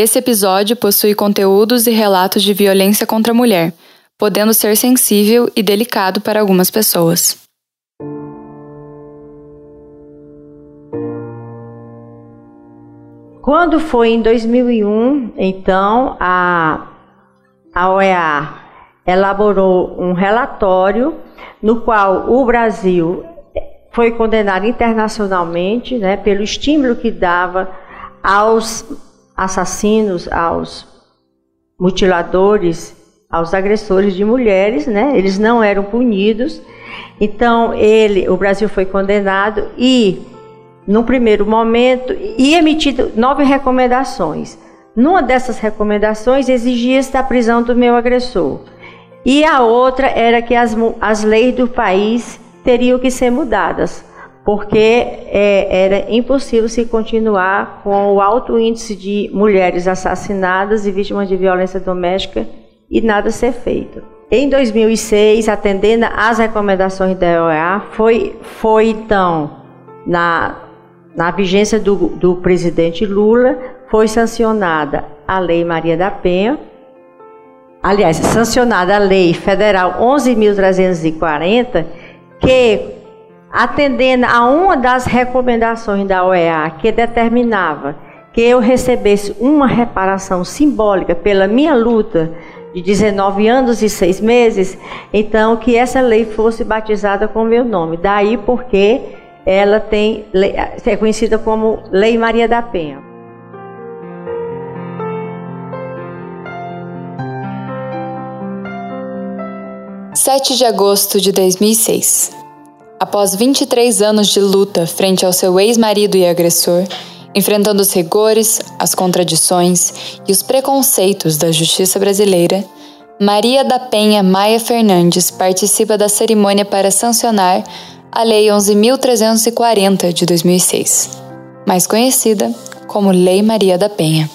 Esse episódio possui conteúdos e relatos de violência contra a mulher, podendo ser sensível e delicado para algumas pessoas. Quando foi em 2001, então, a, a OEA elaborou um relatório no qual o Brasil foi condenado internacionalmente né, pelo estímulo que dava aos assassinos, aos mutiladores, aos agressores de mulheres, né? Eles não eram punidos. Então, ele, o Brasil foi condenado e, num primeiro momento, e emitido nove recomendações. Numa dessas recomendações exigia-se a prisão do meu agressor. E a outra era que as, as leis do país teriam que ser mudadas, porque é, era impossível se continuar com o alto índice de mulheres assassinadas e vítimas de violência doméstica e nada ser feito. Em 2006, atendendo às recomendações da OEA, foi, foi então, na, na vigência do, do presidente Lula, foi sancionada a Lei Maria da Penha, aliás, sancionada a Lei Federal 11.340, que, atendendo a uma das recomendações da OEA, que determinava que eu recebesse uma reparação simbólica pela minha luta de 19 anos e 6 meses, então que essa lei fosse batizada com meu nome. Daí porque ela tem é conhecida como Lei Maria da Penha. 7 de agosto de 2006. Após 23 anos de luta frente ao seu ex-marido e agressor, enfrentando os rigores, as contradições e os preconceitos da justiça brasileira, Maria da Penha Maia Fernandes participa da cerimônia para sancionar a Lei 11.340 de 2006, mais conhecida como Lei Maria da Penha.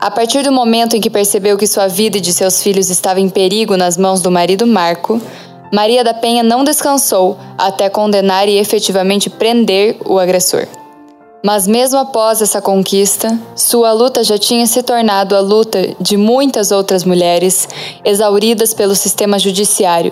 A partir do momento em que percebeu que sua vida e de seus filhos estava em perigo nas mãos do marido Marco, Maria da Penha não descansou até condenar e efetivamente prender o agressor. Mas mesmo após essa conquista, sua luta já tinha se tornado a luta de muitas outras mulheres exauridas pelo sistema judiciário,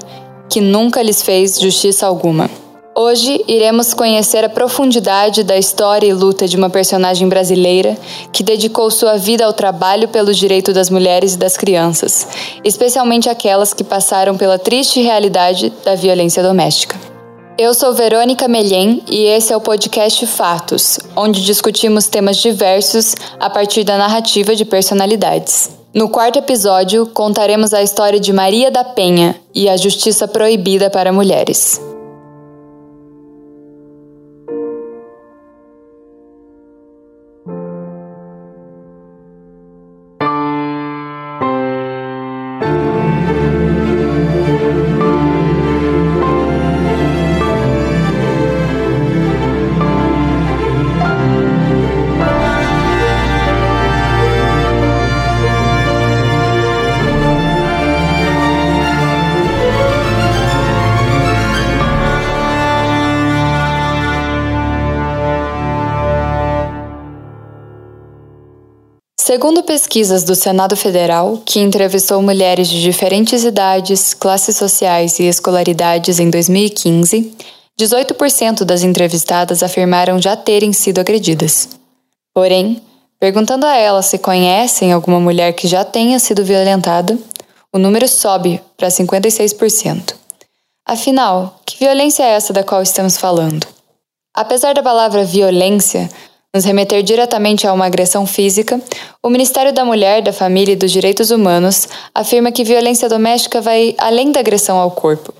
que nunca lhes fez justiça alguma. Hoje iremos conhecer a profundidade da história e luta de uma personagem brasileira que dedicou sua vida ao trabalho pelo direito das mulheres e das crianças, especialmente aquelas que passaram pela triste realidade da violência doméstica. Eu sou Verônica Melhem e esse é o podcast Fatos, onde discutimos temas diversos a partir da narrativa de personalidades. No quarto episódio, contaremos a história de Maria da Penha e a justiça proibida para mulheres. Segundo pesquisas do Senado Federal, que entrevistou mulheres de diferentes idades, classes sociais e escolaridades em 2015, 18% das entrevistadas afirmaram já terem sido agredidas. Porém, perguntando a elas se conhecem alguma mulher que já tenha sido violentada, o número sobe para 56%. Afinal, que violência é essa da qual estamos falando? Apesar da palavra violência nos remeter diretamente a uma agressão física, o Ministério da Mulher, da Família e dos Direitos Humanos afirma que violência doméstica vai além da agressão ao corpo.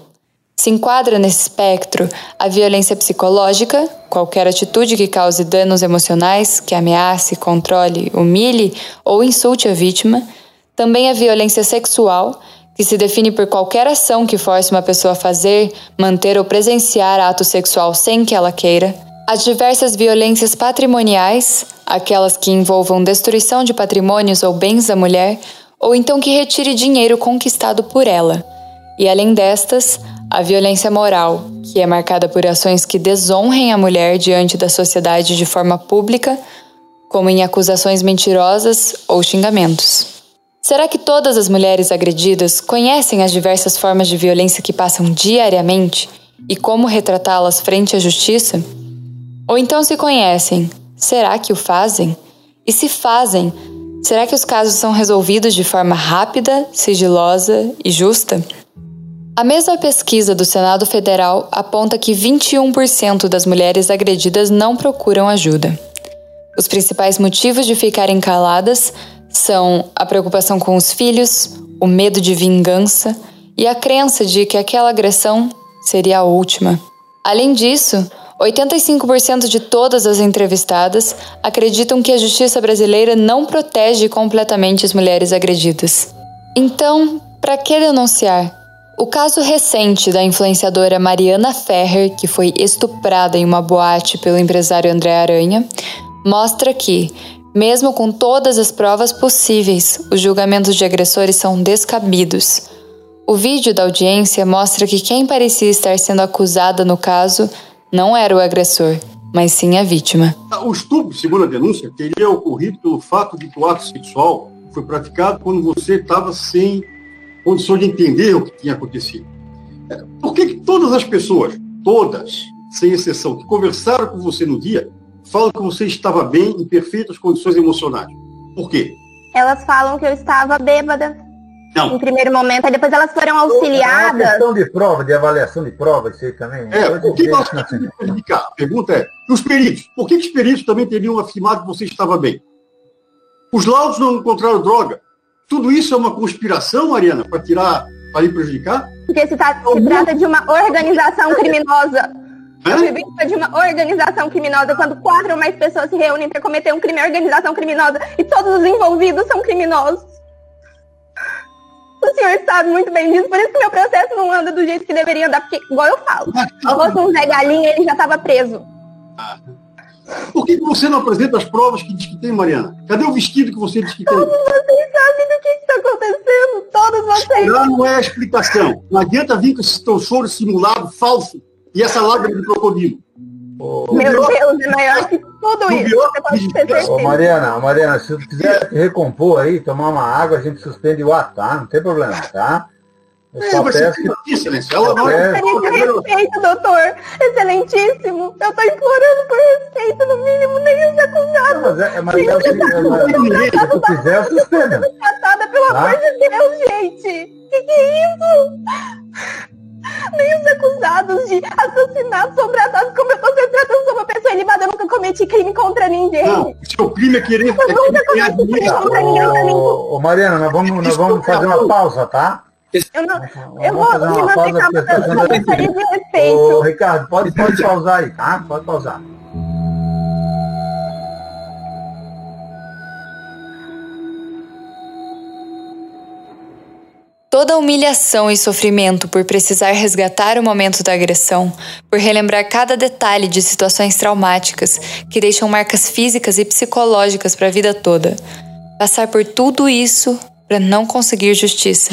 Se enquadra nesse espectro a violência psicológica, qualquer atitude que cause danos emocionais, que ameace, controle, humilhe ou insulte a vítima, também a violência sexual, que se define por qualquer ação que force uma pessoa a fazer, manter ou presenciar ato sexual sem que ela queira, as diversas violências patrimoniais, aquelas que envolvam destruição de patrimônios ou bens da mulher, ou então que retire dinheiro conquistado por ela. E além destas, a violência moral, que é marcada por ações que desonrem a mulher diante da sociedade de forma pública, como em acusações mentirosas ou xingamentos. Será que todas as mulheres agredidas conhecem as diversas formas de violência que passam diariamente e como retratá-las frente à justiça? Ou então, se conhecem, será que o fazem? E se fazem, será que os casos são resolvidos de forma rápida, sigilosa e justa? A mesma pesquisa do Senado Federal aponta que 21% das mulheres agredidas não procuram ajuda. Os principais motivos de ficarem caladas são a preocupação com os filhos, o medo de vingança e a crença de que aquela agressão seria a última. Além disso, 85% de todas as entrevistadas acreditam que a justiça brasileira não protege completamente as mulheres agredidas. Então, para que denunciar? O caso recente da influenciadora Mariana Ferrer, que foi estuprada em uma boate pelo empresário André Aranha, mostra que, mesmo com todas as provas possíveis, os julgamentos de agressores são descabidos. O vídeo da audiência mostra que quem parecia estar sendo acusada no caso não era o agressor, mas sim a vítima. O estupro, segundo a denúncia, teria ocorrido pelo fato de que o ato sexual foi praticado quando você estava sem condições de entender o que tinha acontecido. É, por que, que todas as pessoas, todas, sem exceção, que conversaram com você no dia, falam que você estava bem, em perfeitas condições emocionais. Por quê? Elas falam que eu estava bêbada. Não. Em primeiro momento, aí depois elas foram auxiliadas. É questão de prova, de avaliação de prova, isso aí também. É, por que nós temos que A pergunta é, os peritos, por que os peritos também teriam afirmado que você estava bem? Os laudos não encontraram droga. Tudo isso é uma conspiração, Mariana, para tirar, para lhe prejudicar? Porque se, tá, se trata de uma organização criminosa é? de uma organização criminosa, quando quatro ou mais pessoas se reúnem para cometer um crime, organização criminosa, e todos os envolvidos são criminosos. O senhor sabe muito bem disso, por isso que meu processo não anda do jeito que deveria andar, porque, igual eu falo, se fosse um Zé Galinha, ele já estava preso. Por que você não apresenta as provas que diz que tem, Mariana? Cadê o vestido que você diz que tem? Todos vocês sabem do que está acontecendo, todos vocês. Não, não é a explicação. Não adianta vir com esse teu choro simulado, falso, e essa lágrima de crocodilo. Meu Deus, é maior que tudo isso. Você pode ter certeza. Ô, Mariana, Mariana, se você quiser recompor aí, tomar uma água, a gente suspende o ato, tá? Não tem problema, tá? Eu é, só peço que... Ela não é... respeito, doutor. Excelentíssimo. Eu tô implorando por respeito, no mínimo, nem os acusados. Mas é, mas é, se tu quiser, eu suspendo. Tratada, pelo tá? amor de Deus, gente. Que que é isso? Nem os acusados de assassinato são tratados como eu estou sendo tratando como uma pessoa ilibada. Eu nunca cometi crime contra ninguém. Não, o seu crime é querer... Eu é nunca cometi crime contra ninguém. Ô, ô, Mariana, nós vamos, nós vamos fazer uma pausa, tá? Eu, não, eu vou me manter calma, eu gostaria de respeito. Ô, Ricardo, pode, pode pausar aí, tá? Pode pausar. Toda a humilhação e sofrimento por precisar resgatar o momento da agressão, por relembrar cada detalhe de situações traumáticas que deixam marcas físicas e psicológicas para a vida toda. Passar por tudo isso para não conseguir justiça.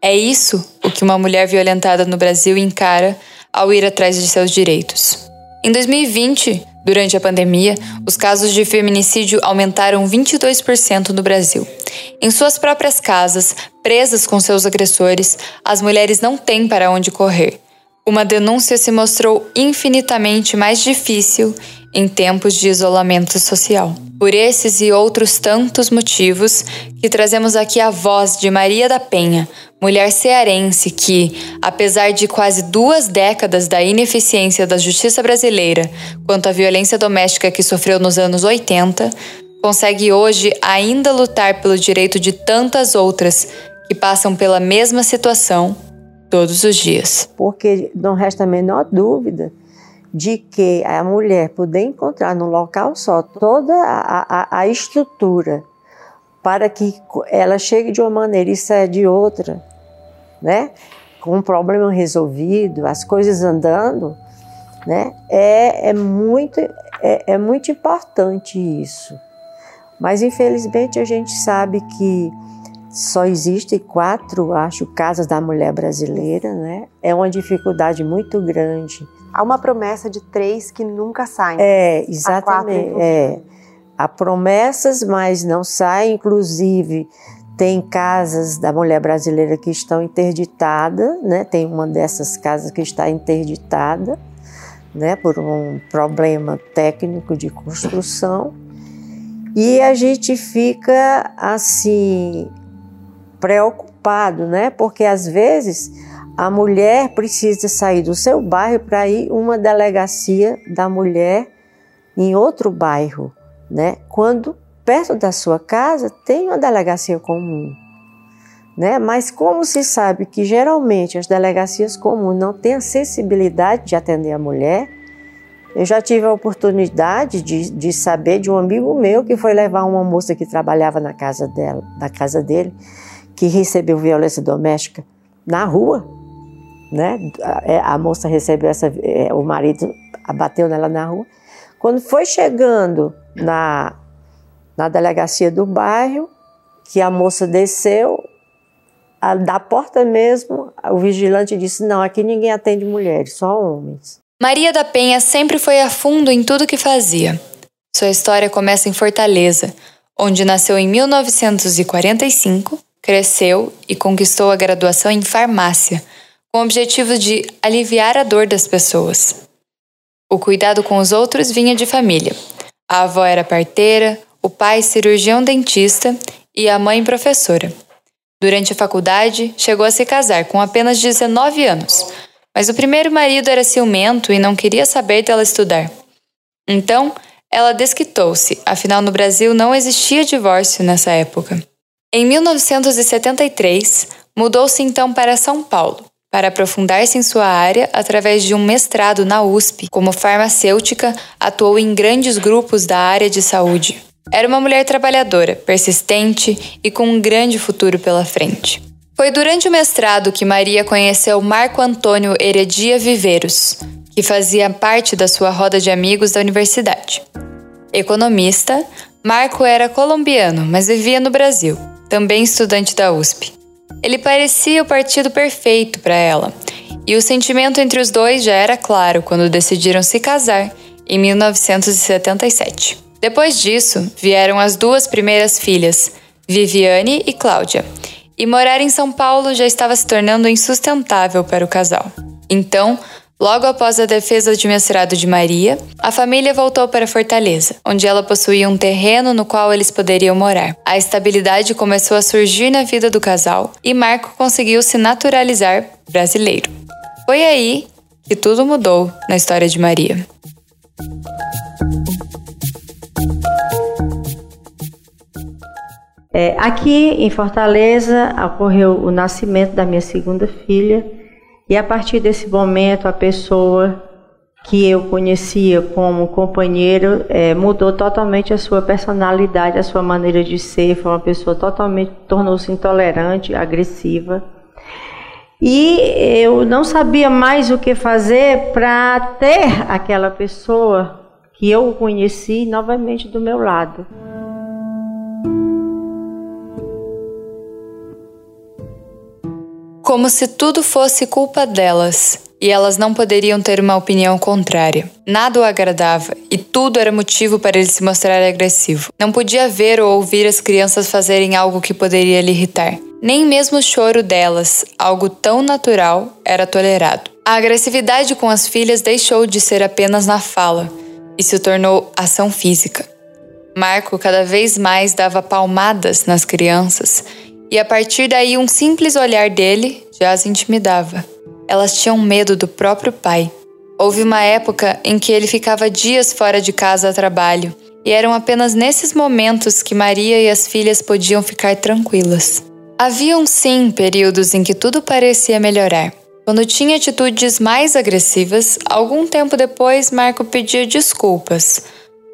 É isso o que uma mulher violentada no Brasil encara ao ir atrás de seus direitos. Em 2020, Durante a pandemia, os casos de feminicídio aumentaram 22% no Brasil. Em suas próprias casas, presas com seus agressores, as mulheres não têm para onde correr. Uma denúncia se mostrou infinitamente mais difícil em tempos de isolamento social. Por esses e outros tantos motivos que trazemos aqui a voz de Maria da Penha, mulher cearense que, apesar de quase duas décadas da ineficiência da justiça brasileira quanto à violência doméstica que sofreu nos anos 80, consegue hoje ainda lutar pelo direito de tantas outras que passam pela mesma situação todos os dias. Porque não resta a menor dúvida de que a mulher poder encontrar num local só toda a, a, a estrutura para que ela chegue de uma maneira e saia de outra, né? Com um problema resolvido, as coisas andando, né? É, é, muito, é, é muito importante isso. Mas infelizmente a gente sabe que só existem quatro, acho, casas da mulher brasileira, né? É uma dificuldade muito grande. Há uma promessa de três que nunca saem. É, exatamente. É. há promessas, mas não sai. Inclusive, tem casas da mulher brasileira que estão interditadas, né? Tem uma dessas casas que está interditada, né? Por um problema técnico de construção. E a gente fica assim preocupado, né? Porque às vezes a mulher precisa sair do seu bairro para ir uma delegacia da mulher em outro bairro, né? Quando perto da sua casa tem uma delegacia comum, né? Mas como se sabe que geralmente as delegacias comuns não têm acessibilidade de atender a mulher, eu já tive a oportunidade de, de saber de um amigo meu que foi levar uma moça que trabalhava na casa dela, na casa dele, que recebeu violência doméstica na rua né? A, é, a moça recebeu essa, é, o marido abateu nela na rua. Quando foi chegando na, na delegacia do bairro, que a moça desceu, a, da porta mesmo, o vigilante disse: Não, aqui ninguém atende mulheres, só homens. Maria da Penha sempre foi a fundo em tudo que fazia. Sua história começa em Fortaleza, onde nasceu em 1945, cresceu e conquistou a graduação em farmácia com o objetivo de aliviar a dor das pessoas. O cuidado com os outros vinha de família. A avó era parteira, o pai cirurgião dentista e a mãe professora. Durante a faculdade, chegou a se casar com apenas 19 anos, mas o primeiro marido era ciumento e não queria saber dela estudar. Então, ela desquitou-se, afinal no Brasil não existia divórcio nessa época. Em 1973, mudou-se então para São Paulo, para aprofundar-se em sua área através de um mestrado na USP. Como farmacêutica, atuou em grandes grupos da área de saúde. Era uma mulher trabalhadora, persistente e com um grande futuro pela frente. Foi durante o mestrado que Maria conheceu Marco Antônio Heredia Viveiros, que fazia parte da sua roda de amigos da universidade. Economista, Marco era colombiano, mas vivia no Brasil, também estudante da USP. Ele parecia o partido perfeito para ela, e o sentimento entre os dois já era claro quando decidiram se casar em 1977. Depois disso, vieram as duas primeiras filhas, Viviane e Cláudia, e morar em São Paulo já estava se tornando insustentável para o casal. Então, Logo após a defesa de mestrado de Maria, a família voltou para Fortaleza, onde ela possuía um terreno no qual eles poderiam morar. A estabilidade começou a surgir na vida do casal e Marco conseguiu se naturalizar brasileiro. Foi aí que tudo mudou na história de Maria. É, aqui em Fortaleza ocorreu o nascimento da minha segunda filha e a partir desse momento, a pessoa que eu conhecia como companheiro é, mudou totalmente a sua personalidade, a sua maneira de ser. Foi uma pessoa totalmente, tornou-se intolerante, agressiva. E eu não sabia mais o que fazer para ter aquela pessoa que eu conheci novamente do meu lado. Como se tudo fosse culpa delas e elas não poderiam ter uma opinião contrária. Nada o agradava e tudo era motivo para ele se mostrar agressivo. Não podia ver ou ouvir as crianças fazerem algo que poderia lhe irritar. Nem mesmo o choro delas, algo tão natural, era tolerado. A agressividade com as filhas deixou de ser apenas na fala e se tornou ação física. Marco cada vez mais dava palmadas nas crianças e a partir daí, um simples olhar dele já as intimidava. Elas tinham medo do próprio pai. Houve uma época em que ele ficava dias fora de casa a trabalho, e eram apenas nesses momentos que Maria e as filhas podiam ficar tranquilas. Haviam sim períodos em que tudo parecia melhorar. Quando tinha atitudes mais agressivas, algum tempo depois Marco pedia desculpas.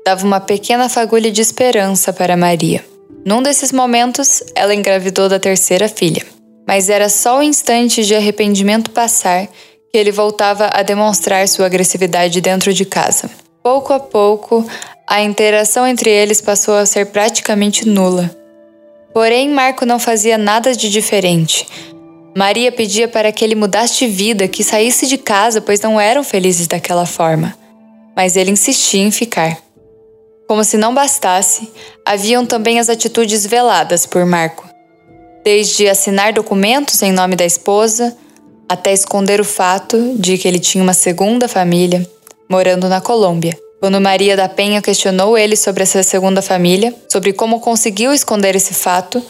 Dava uma pequena fagulha de esperança para Maria. Num desses momentos, ela engravidou da terceira filha. Mas era só o instante de arrependimento passar que ele voltava a demonstrar sua agressividade dentro de casa. Pouco a pouco, a interação entre eles passou a ser praticamente nula. Porém, Marco não fazia nada de diferente. Maria pedia para que ele mudasse de vida, que saísse de casa, pois não eram felizes daquela forma. Mas ele insistia em ficar. Como se não bastasse, haviam também as atitudes veladas por Marco, desde assinar documentos em nome da esposa até esconder o fato de que ele tinha uma segunda família morando na Colômbia. Quando Maria da Penha questionou ele sobre essa segunda família, sobre como conseguiu esconder esse fato,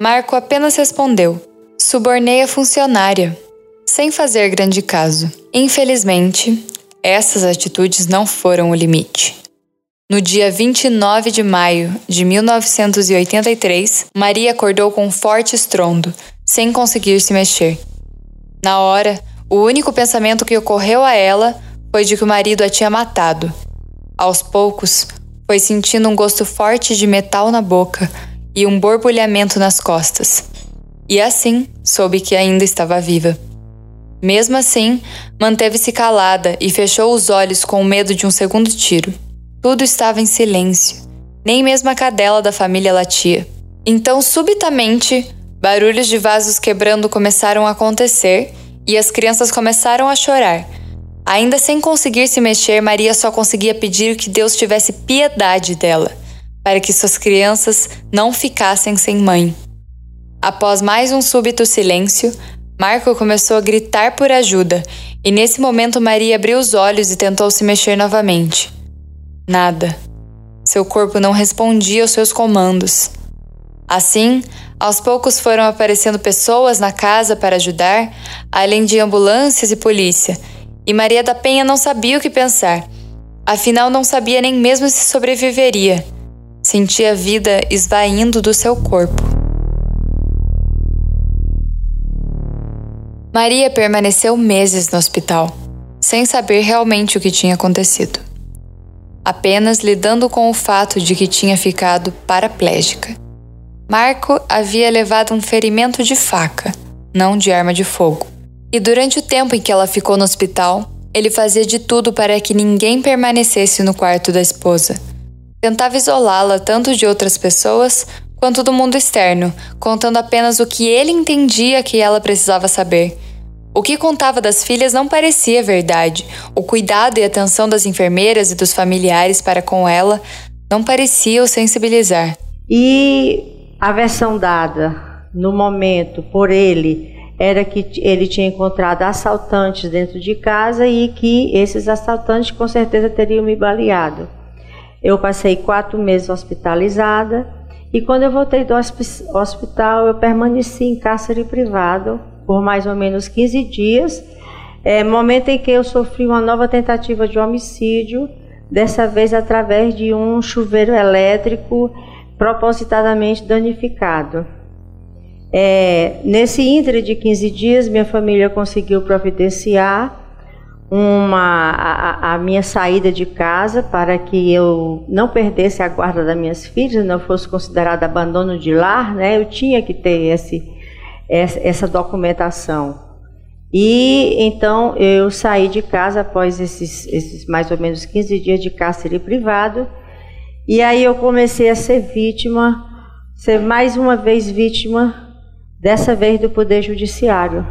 Marco apenas respondeu: subornei a funcionária, sem fazer grande caso. Infelizmente, essas atitudes não foram o limite. No dia 29 de maio de 1983, Maria acordou com um forte estrondo, sem conseguir se mexer. Na hora, o único pensamento que ocorreu a ela foi de que o marido a tinha matado. Aos poucos, foi sentindo um gosto forte de metal na boca e um borbulhamento nas costas. E assim, soube que ainda estava viva. Mesmo assim, manteve-se calada e fechou os olhos com medo de um segundo tiro. Tudo estava em silêncio. Nem mesmo a cadela da família latia. Então, subitamente, Barulhos de vasos quebrando começaram a acontecer e as crianças começaram a chorar. Ainda sem conseguir se mexer, Maria só conseguia pedir que Deus tivesse piedade dela, para que suas crianças não ficassem sem mãe. Após mais um súbito silêncio, Marco começou a gritar por ajuda, e nesse momento Maria abriu os olhos e tentou se mexer novamente. Nada. Seu corpo não respondia aos seus comandos. Assim, aos poucos foram aparecendo pessoas na casa para ajudar, além de ambulâncias e polícia, e Maria da Penha não sabia o que pensar. Afinal, não sabia nem mesmo se sobreviveria. Sentia a vida esvaindo do seu corpo. Maria permaneceu meses no hospital, sem saber realmente o que tinha acontecido. Apenas lidando com o fato de que tinha ficado paraplégica. Marco havia levado um ferimento de faca, não de arma de fogo. E durante o tempo em que ela ficou no hospital, ele fazia de tudo para que ninguém permanecesse no quarto da esposa. Tentava isolá-la tanto de outras pessoas quanto do mundo externo, contando apenas o que ele entendia que ela precisava saber. O que contava das filhas não parecia verdade. O cuidado e atenção das enfermeiras e dos familiares para com ela não parecia sensibilizar. E a versão dada no momento por ele era que ele tinha encontrado assaltantes dentro de casa e que esses assaltantes com certeza teriam me baleado. Eu passei quatro meses hospitalizada e quando eu voltei do hospital eu permaneci em cárcere privado por mais ou menos 15 dias, é, momento em que eu sofri uma nova tentativa de homicídio, dessa vez através de um chuveiro elétrico propositadamente danificado. É, nesse intre de 15 dias, minha família conseguiu providenciar uma, a, a, minha saída de casa para que eu não perdesse a guarda das minhas filhas, não fosse considerado abandono de lar, né? Eu tinha que ter esse, essa documentação. E então eu saí de casa após esses, esses mais ou menos 15 dias de cárcere privado e aí eu comecei a ser vítima, ser mais uma vez vítima, dessa vez do Poder Judiciário.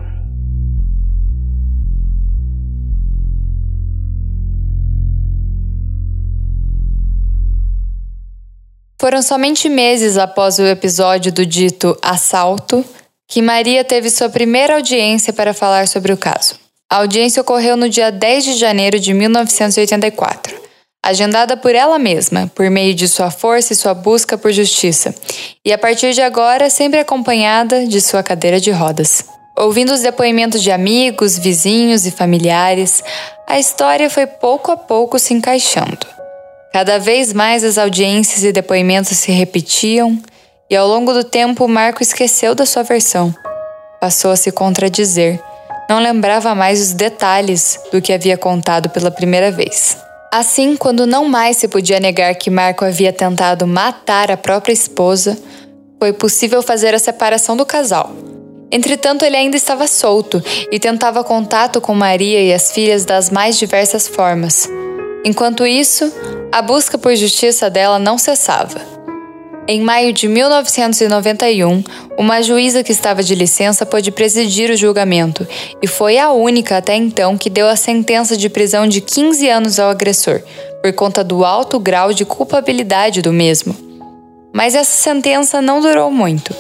Foram somente meses após o episódio do dito assalto que Maria teve sua primeira audiência para falar sobre o caso. A audiência ocorreu no dia 10 de janeiro de 1984 agendada por ela mesma, por meio de sua força e sua busca por justiça, e a partir de agora sempre acompanhada de sua cadeira de rodas. Ouvindo os depoimentos de amigos, vizinhos e familiares, a história foi pouco a pouco se encaixando. Cada vez mais as audiências e depoimentos se repetiam, e ao longo do tempo Marco esqueceu da sua versão. Passou a se contradizer. Não lembrava mais os detalhes do que havia contado pela primeira vez. Assim, quando não mais se podia negar que Marco havia tentado matar a própria esposa, foi possível fazer a separação do casal. Entretanto, ele ainda estava solto e tentava contato com Maria e as filhas das mais diversas formas. Enquanto isso, a busca por justiça dela não cessava. Em maio de 1991, uma juíza que estava de licença pôde presidir o julgamento e foi a única até então que deu a sentença de prisão de 15 anos ao agressor, por conta do alto grau de culpabilidade do mesmo. Mas essa sentença não durou muito.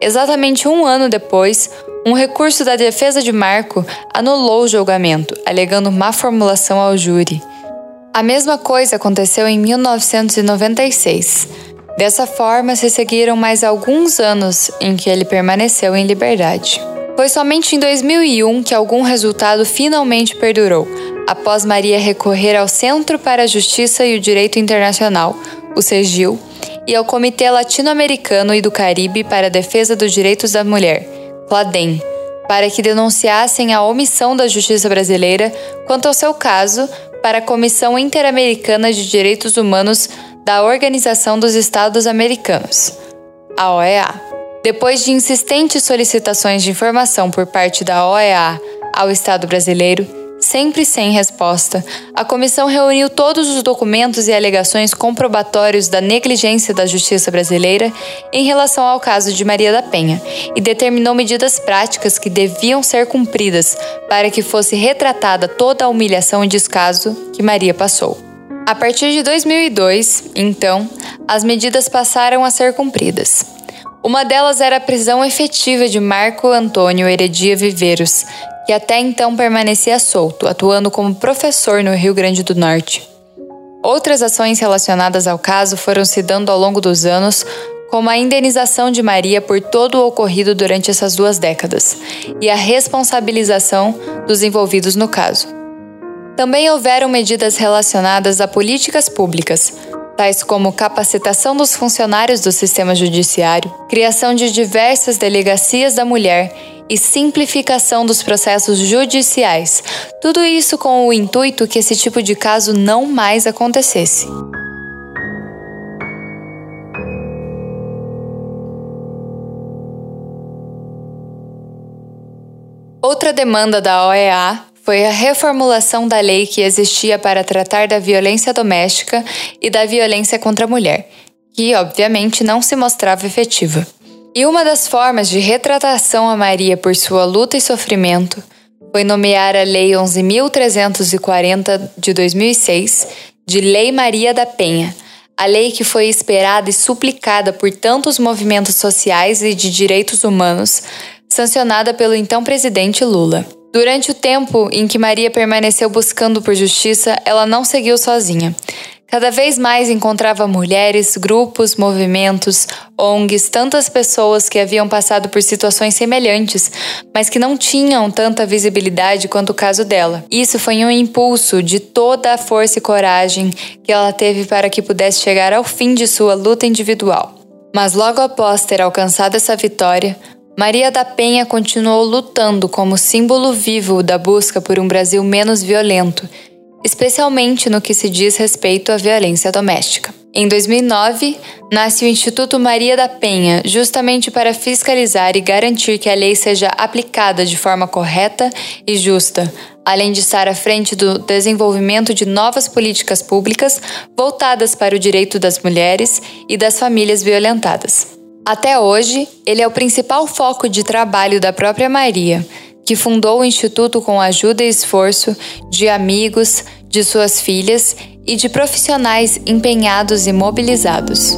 Exatamente um ano depois, um recurso da defesa de Marco anulou o julgamento, alegando má formulação ao júri. A mesma coisa aconteceu em 1996. Dessa forma, se seguiram mais alguns anos em que ele permaneceu em liberdade. Foi somente em 2001 que algum resultado finalmente perdurou, após Maria recorrer ao Centro para a Justiça e o Direito Internacional, o CEGIL, e ao Comitê Latino-Americano e do Caribe para a Defesa dos Direitos da Mulher, CLADEM, para que denunciassem a omissão da justiça brasileira quanto ao seu caso para a Comissão Interamericana de Direitos Humanos da Organização dos Estados Americanos, a OEA. Depois de insistentes solicitações de informação por parte da OEA ao Estado brasileiro, sempre sem resposta, a comissão reuniu todos os documentos e alegações comprobatórios da negligência da justiça brasileira em relação ao caso de Maria da Penha e determinou medidas práticas que deviam ser cumpridas para que fosse retratada toda a humilhação e descaso que Maria passou. A partir de 2002, então, as medidas passaram a ser cumpridas. Uma delas era a prisão efetiva de Marco Antônio Heredia Viveiros, que até então permanecia solto, atuando como professor no Rio Grande do Norte. Outras ações relacionadas ao caso foram se dando ao longo dos anos, como a indenização de Maria por todo o ocorrido durante essas duas décadas e a responsabilização dos envolvidos no caso. Também houveram medidas relacionadas a políticas públicas, tais como capacitação dos funcionários do sistema judiciário, criação de diversas delegacias da mulher e simplificação dos processos judiciais. Tudo isso com o intuito que esse tipo de caso não mais acontecesse. Outra demanda da OEA foi a reformulação da lei que existia para tratar da violência doméstica e da violência contra a mulher, que obviamente não se mostrava efetiva. E uma das formas de retratação a Maria por sua luta e sofrimento foi nomear a Lei 11.340 de 2006 de Lei Maria da Penha, a lei que foi esperada e suplicada por tantos movimentos sociais e de direitos humanos, sancionada pelo então presidente Lula. Durante o tempo em que Maria permaneceu buscando por justiça, ela não seguiu sozinha. Cada vez mais encontrava mulheres, grupos, movimentos, ONGs, tantas pessoas que haviam passado por situações semelhantes, mas que não tinham tanta visibilidade quanto o caso dela. Isso foi um impulso de toda a força e coragem que ela teve para que pudesse chegar ao fim de sua luta individual. Mas logo após ter alcançado essa vitória, Maria da Penha continuou lutando como símbolo vivo da busca por um Brasil menos violento, especialmente no que se diz respeito à violência doméstica. Em 2009, nasce o Instituto Maria da Penha, justamente para fiscalizar e garantir que a lei seja aplicada de forma correta e justa, além de estar à frente do desenvolvimento de novas políticas públicas voltadas para o direito das mulheres e das famílias violentadas. Até hoje, ele é o principal foco de trabalho da própria Maria, que fundou o Instituto com ajuda e esforço de amigos, de suas filhas e de profissionais empenhados e mobilizados.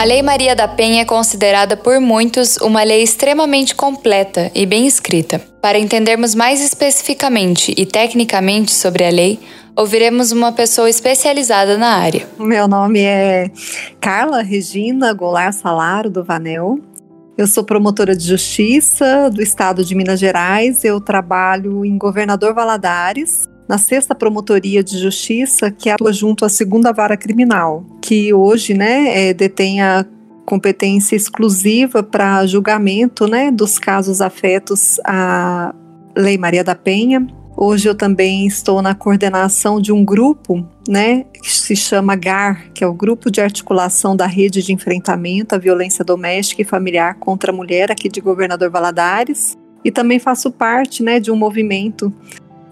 A Lei Maria da Penha é considerada por muitos uma lei extremamente completa e bem escrita. Para entendermos mais especificamente e tecnicamente sobre a lei, ouviremos uma pessoa especializada na área. Meu nome é Carla Regina Goulart Salaro do Vanel. Eu sou promotora de justiça do estado de Minas Gerais. Eu trabalho em Governador Valadares na sexta promotoria de justiça que atua junto à segunda vara criminal, que hoje, né, é, detém a competência exclusiva para julgamento, né, dos casos afetos à Lei Maria da Penha. Hoje eu também estou na coordenação de um grupo, né, que se chama GAR, que é o Grupo de Articulação da Rede de Enfrentamento à Violência Doméstica e Familiar contra a Mulher aqui de Governador Valadares. E também faço parte, né, de um movimento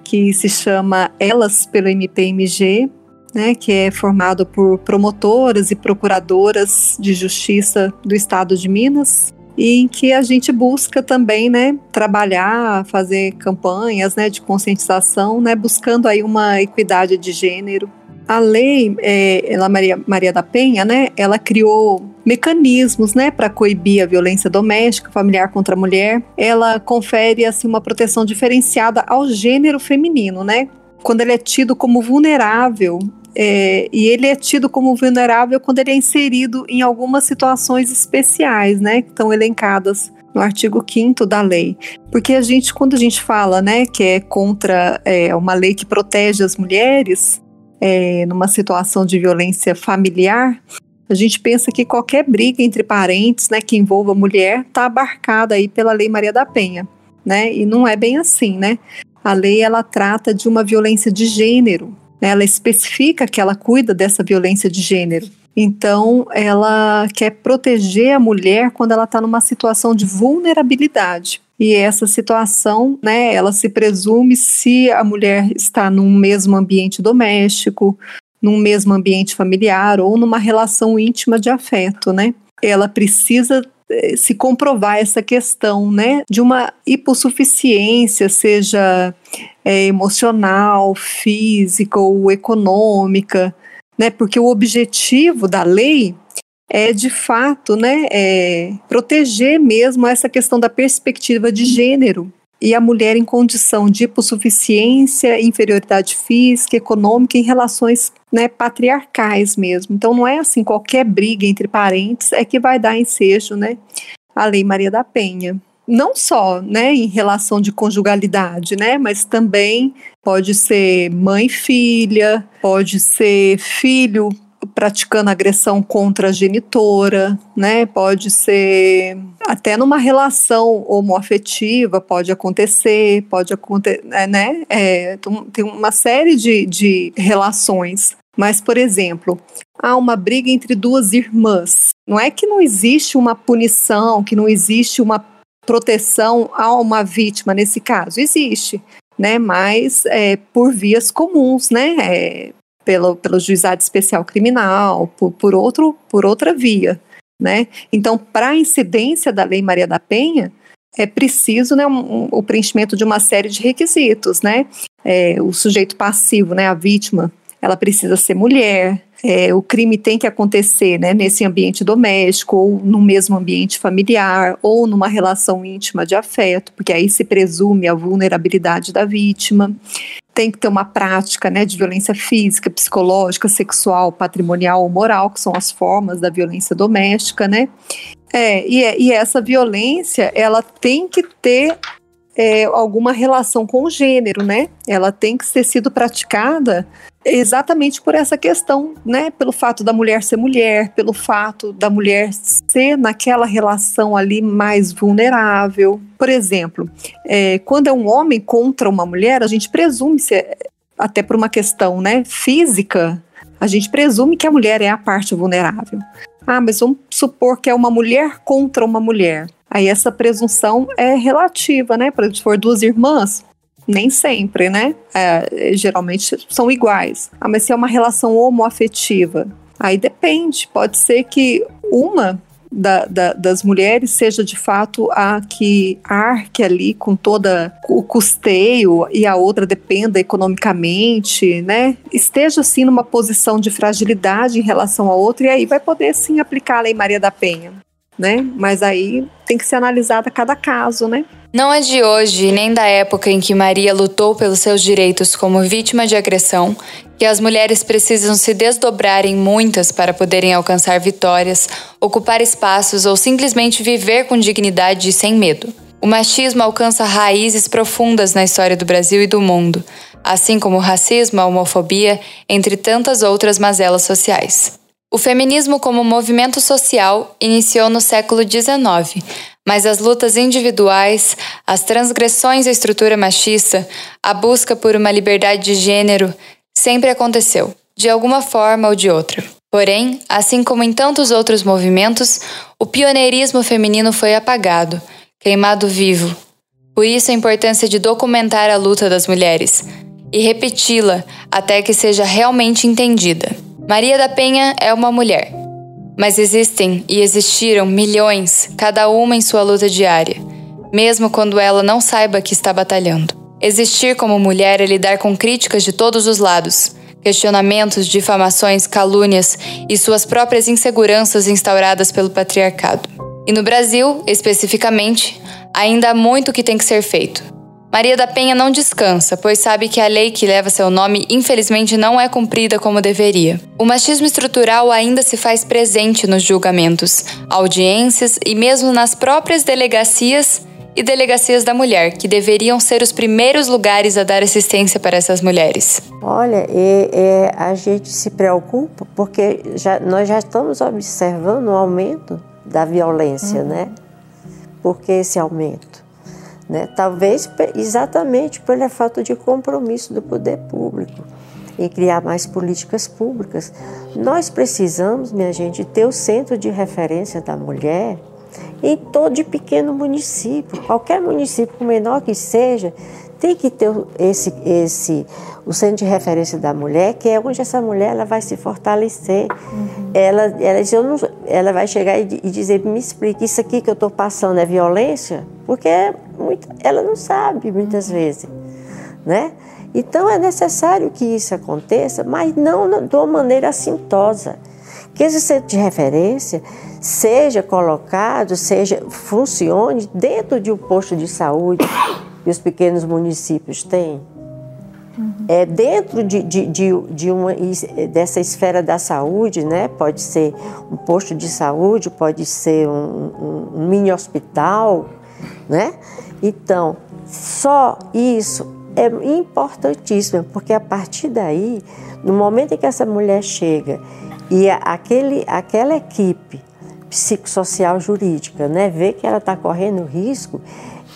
que se chama Elas pelo MPMG, né, que é formado por promotoras e procuradoras de justiça do estado de Minas, e em que a gente busca também, né, trabalhar, fazer campanhas, né, de conscientização, né, buscando aí uma equidade de gênero. A lei, é, ela Maria, Maria da Penha, né, ela criou mecanismos, né, para coibir a violência doméstica, familiar contra a mulher. Ela confere assim uma proteção diferenciada ao gênero feminino, né, quando ele é tido como vulnerável é, e ele é tido como vulnerável quando ele é inserido em algumas situações especiais, né, que estão elencadas no artigo 5 da lei. Porque a gente, quando a gente fala, né, que é contra é, uma lei que protege as mulheres é, numa situação de violência familiar, a gente pensa que qualquer briga entre parentes, né, que envolva mulher, está abarcada aí pela Lei Maria da Penha, né? E não é bem assim, né? A lei ela trata de uma violência de gênero, né? ela especifica que ela cuida dessa violência de gênero. Então, ela quer proteger a mulher quando ela está numa situação de vulnerabilidade. E essa situação, né, ela se presume se a mulher está num mesmo ambiente doméstico, num mesmo ambiente familiar ou numa relação íntima de afeto, né? Ela precisa se comprovar essa questão, né, de uma hipossuficiência, seja é, emocional, física ou econômica, né, porque o objetivo da lei é de fato, né, é proteger mesmo essa questão da perspectiva de gênero. E a mulher em condição de hipossuficiência, inferioridade física, econômica em relações né, patriarcais mesmo. Então não é assim qualquer briga entre parentes é que vai dar ensejo, né, à Lei Maria da Penha. Não só, né, em relação de conjugalidade, né, mas também pode ser mãe filha, pode ser filho praticando agressão contra a genitora, né? Pode ser até numa relação homoafetiva, pode acontecer, pode acontecer, é, né? É, tem uma série de, de relações. Mas, por exemplo, há uma briga entre duas irmãs. Não é que não existe uma punição, que não existe uma proteção a uma vítima nesse caso. Existe, né? Mas é, por vias comuns, né? É, pelo, pelo juizado especial criminal, por, por, outro, por outra via. Né? Então, para a incidência da Lei Maria da Penha, é preciso né, um, um, o preenchimento de uma série de requisitos. Né? É, o sujeito passivo, né, a vítima, ela precisa ser mulher, é, o crime tem que acontecer né, nesse ambiente doméstico, ou no mesmo ambiente familiar, ou numa relação íntima de afeto, porque aí se presume a vulnerabilidade da vítima tem que ter uma prática né, de violência física, psicológica, sexual, patrimonial ou moral, que são as formas da violência doméstica, né? É, e, é, e essa violência, ela tem que ter é, alguma relação com o gênero, né? Ela tem que ter sido praticada exatamente por essa questão, né? Pelo fato da mulher ser mulher, pelo fato da mulher ser naquela relação ali mais vulnerável. Por exemplo, é, quando é um homem contra uma mulher, a gente presume ser até por uma questão, né, física, a gente presume que a mulher é a parte vulnerável. Ah, mas vamos supor que é uma mulher contra uma mulher. Aí essa presunção é relativa, né? Por exemplo, se for duas irmãs, nem sempre, né? É, geralmente são iguais. Ah, mas se é uma relação homoafetiva, aí depende. Pode ser que uma da, da, das mulheres seja de fato a que arque ali com toda o custeio e a outra dependa economicamente, né? Esteja assim numa posição de fragilidade em relação à outra e aí vai poder sim aplicar a Lei Maria da Penha, né? Mas aí tem que ser analisada cada caso, né? Não é de hoje, nem da época em que Maria lutou pelos seus direitos como vítima de agressão, que as mulheres precisam se desdobrar em muitas para poderem alcançar vitórias, ocupar espaços ou simplesmente viver com dignidade e sem medo. O machismo alcança raízes profundas na história do Brasil e do mundo, assim como o racismo, a homofobia, entre tantas outras mazelas sociais. O feminismo como movimento social iniciou no século XIX, mas as lutas individuais, as transgressões à estrutura machista, a busca por uma liberdade de gênero sempre aconteceu, de alguma forma ou de outra. Porém, assim como em tantos outros movimentos, o pioneirismo feminino foi apagado, queimado vivo. Por isso a importância de documentar a luta das mulheres, e repeti-la até que seja realmente entendida. Maria da Penha é uma mulher, mas existem e existiram milhões, cada uma em sua luta diária, mesmo quando ela não saiba que está batalhando. Existir como mulher é lidar com críticas de todos os lados, questionamentos, difamações, calúnias e suas próprias inseguranças instauradas pelo patriarcado. E no Brasil, especificamente, ainda há muito que tem que ser feito. Maria da Penha não descansa, pois sabe que a lei que leva seu nome infelizmente não é cumprida como deveria. O machismo estrutural ainda se faz presente nos julgamentos, audiências e mesmo nas próprias delegacias e delegacias da mulher, que deveriam ser os primeiros lugares a dar assistência para essas mulheres. Olha, e, e a gente se preocupa porque já, nós já estamos observando o um aumento da violência, uhum. né? Por que esse aumento? Né? Talvez exatamente pela falta de compromisso do poder público em criar mais políticas públicas. Nós precisamos, minha gente, ter o centro de referência da mulher em todo pequeno município. Qualquer município, menor que seja, tem que ter esse, esse o centro de referência da mulher, que é onde essa mulher ela vai se fortalecer. Uhum. Ela, ela, não, ela vai chegar e, e, dizer, me explique, isso aqui que eu estou passando é violência? Porque muito, ela não sabe muitas uhum. vezes, né? Então é necessário que isso aconteça, mas não de uma maneira assintosa. Que esse centro de referência seja colocado, seja funcione dentro de um posto de saúde que os pequenos municípios têm. Uhum. É, dentro de, de, de, de, uma, dessa esfera da saúde, né? pode ser um posto de saúde, pode ser um, um, um mini hospital, né? Então, só isso é importantíssimo, porque a partir daí, no momento em que essa mulher chega e aquele, aquela equipe psicossocial jurídica, né, vê que ela está correndo risco,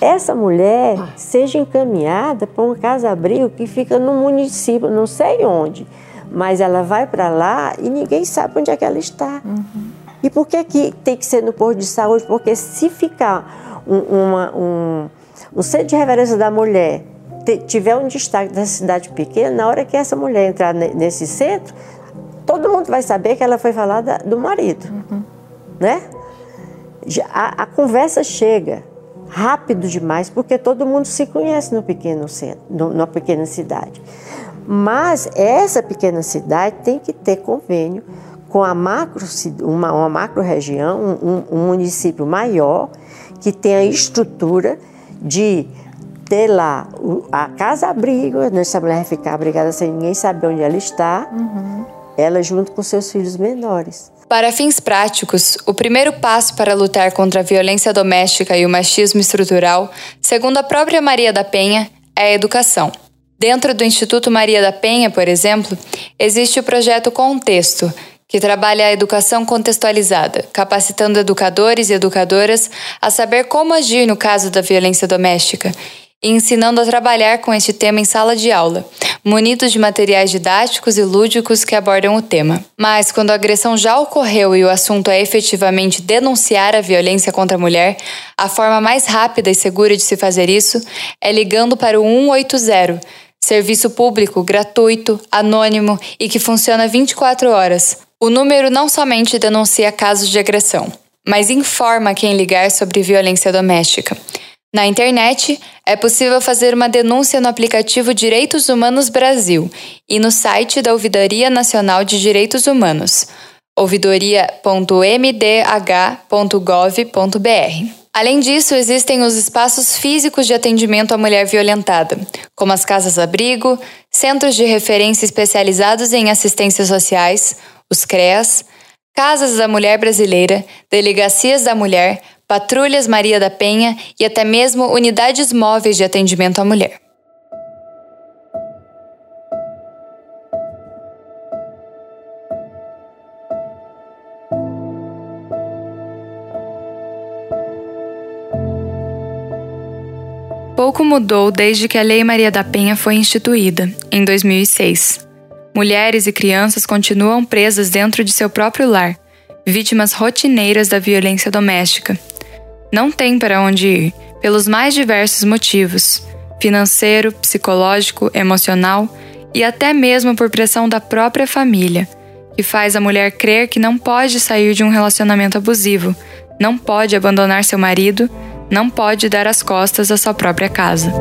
essa mulher seja encaminhada para uma casa-abrigo que fica no município, não sei onde, mas ela vai para lá e ninguém sabe onde é que ela está. Uhum. E por que, que tem que ser no posto de saúde? Porque se ficar um, uma, um, um centro de reverência da mulher tiver um destaque da cidade pequena, na hora que essa mulher entrar nesse centro, todo mundo vai saber que ela foi falar da, do marido. Uhum né? A, a, conversa chega rápido demais porque todo mundo se conhece no pequeno centro, no, numa pequena cidade. Mas essa pequena cidade tem que ter convênio com a macro, uma, uma macro região, um, um município maior que tenha estrutura de ter lá a casa-abrigo, essa mulher ficar abrigada sem ninguém saber onde ela está, uhum. ela junto com seus filhos menores. Para fins práticos, o primeiro passo para lutar contra a violência doméstica e o machismo estrutural, segundo a própria Maria da Penha, é a educação. Dentro do Instituto Maria da Penha, por exemplo, existe o projeto Contexto, que trabalha a educação contextualizada, capacitando educadores e educadoras a saber como agir no caso da violência doméstica e ensinando a trabalhar com este tema em sala de aula, munidos de materiais didáticos e lúdicos que abordam o tema. Mas quando a agressão já ocorreu e o assunto é efetivamente denunciar a violência contra a mulher, a forma mais rápida e segura de se fazer isso é ligando para o 180, serviço público gratuito, anônimo e que funciona 24 horas. O número não somente denuncia casos de agressão, mas informa quem ligar sobre violência doméstica. Na internet, é possível fazer uma denúncia no aplicativo Direitos Humanos Brasil e no site da Ouvidoria Nacional de Direitos Humanos, ouvidoria.mdh.gov.br. Além disso, existem os espaços físicos de atendimento à mulher violentada, como as casas-abrigo, centros de referência especializados em assistências sociais, os CREAS, Casas da Mulher Brasileira, Delegacias da Mulher, patrulhas Maria da Penha e até mesmo unidades móveis de atendimento à mulher. Pouco mudou desde que a Lei Maria da Penha foi instituída, em 2006. Mulheres e crianças continuam presas dentro de seu próprio lar, vítimas rotineiras da violência doméstica, não tem para onde ir, pelos mais diversos motivos: financeiro, psicológico, emocional e até mesmo por pressão da própria família, que faz a mulher crer que não pode sair de um relacionamento abusivo, não pode abandonar seu marido, não pode dar as costas à sua própria casa.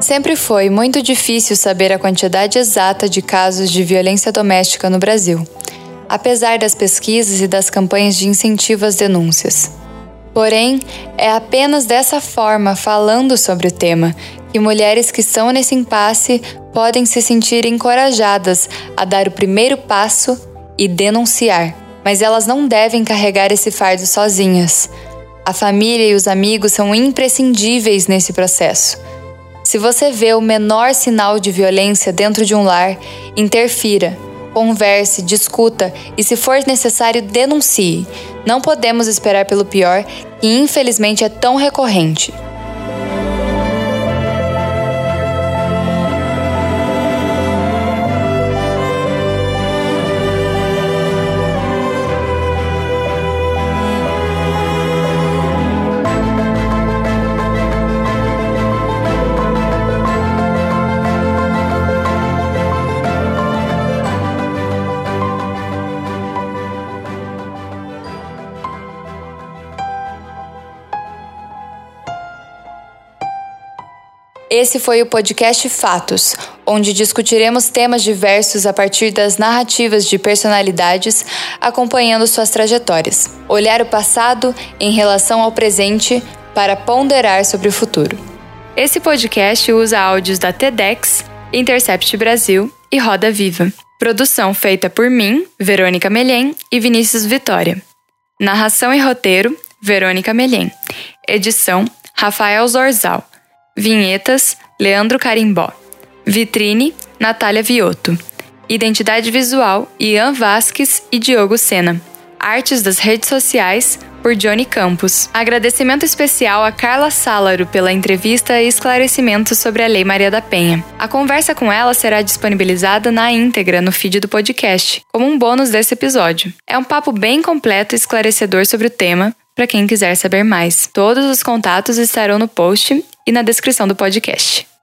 Sempre foi muito difícil saber a quantidade exata de casos de violência doméstica no Brasil, apesar das pesquisas e das campanhas de incentivo às denúncias. Porém, é apenas dessa forma, falando sobre o tema, que mulheres que estão nesse impasse podem se sentir encorajadas a dar o primeiro passo e denunciar. Mas elas não devem carregar esse fardo sozinhas. A família e os amigos são imprescindíveis nesse processo. Se você vê o menor sinal de violência dentro de um lar, interfira, converse, discuta e, se for necessário, denuncie. Não podemos esperar pelo pior, que infelizmente é tão recorrente. Esse foi o podcast Fatos, onde discutiremos temas diversos a partir das narrativas de personalidades acompanhando suas trajetórias. Olhar o passado em relação ao presente para ponderar sobre o futuro. Esse podcast usa áudios da TEDx, Intercept Brasil e Roda Viva. Produção feita por mim, Verônica Melhem e Vinícius Vitória. Narração e roteiro, Verônica Melhem. Edição, Rafael Zorzal. Vinhetas, Leandro Carimbó. Vitrine, Natália Viotto. Identidade visual, Ian Vasques e Diogo Sena. Artes das redes sociais, por Johnny Campos. Agradecimento especial a Carla Sálaro pela entrevista e esclarecimento sobre a Lei Maria da Penha. A conversa com ela será disponibilizada na íntegra no feed do podcast, como um bônus desse episódio. É um papo bem completo e esclarecedor sobre o tema, para quem quiser saber mais. Todos os contatos estarão no post e na descrição do podcast.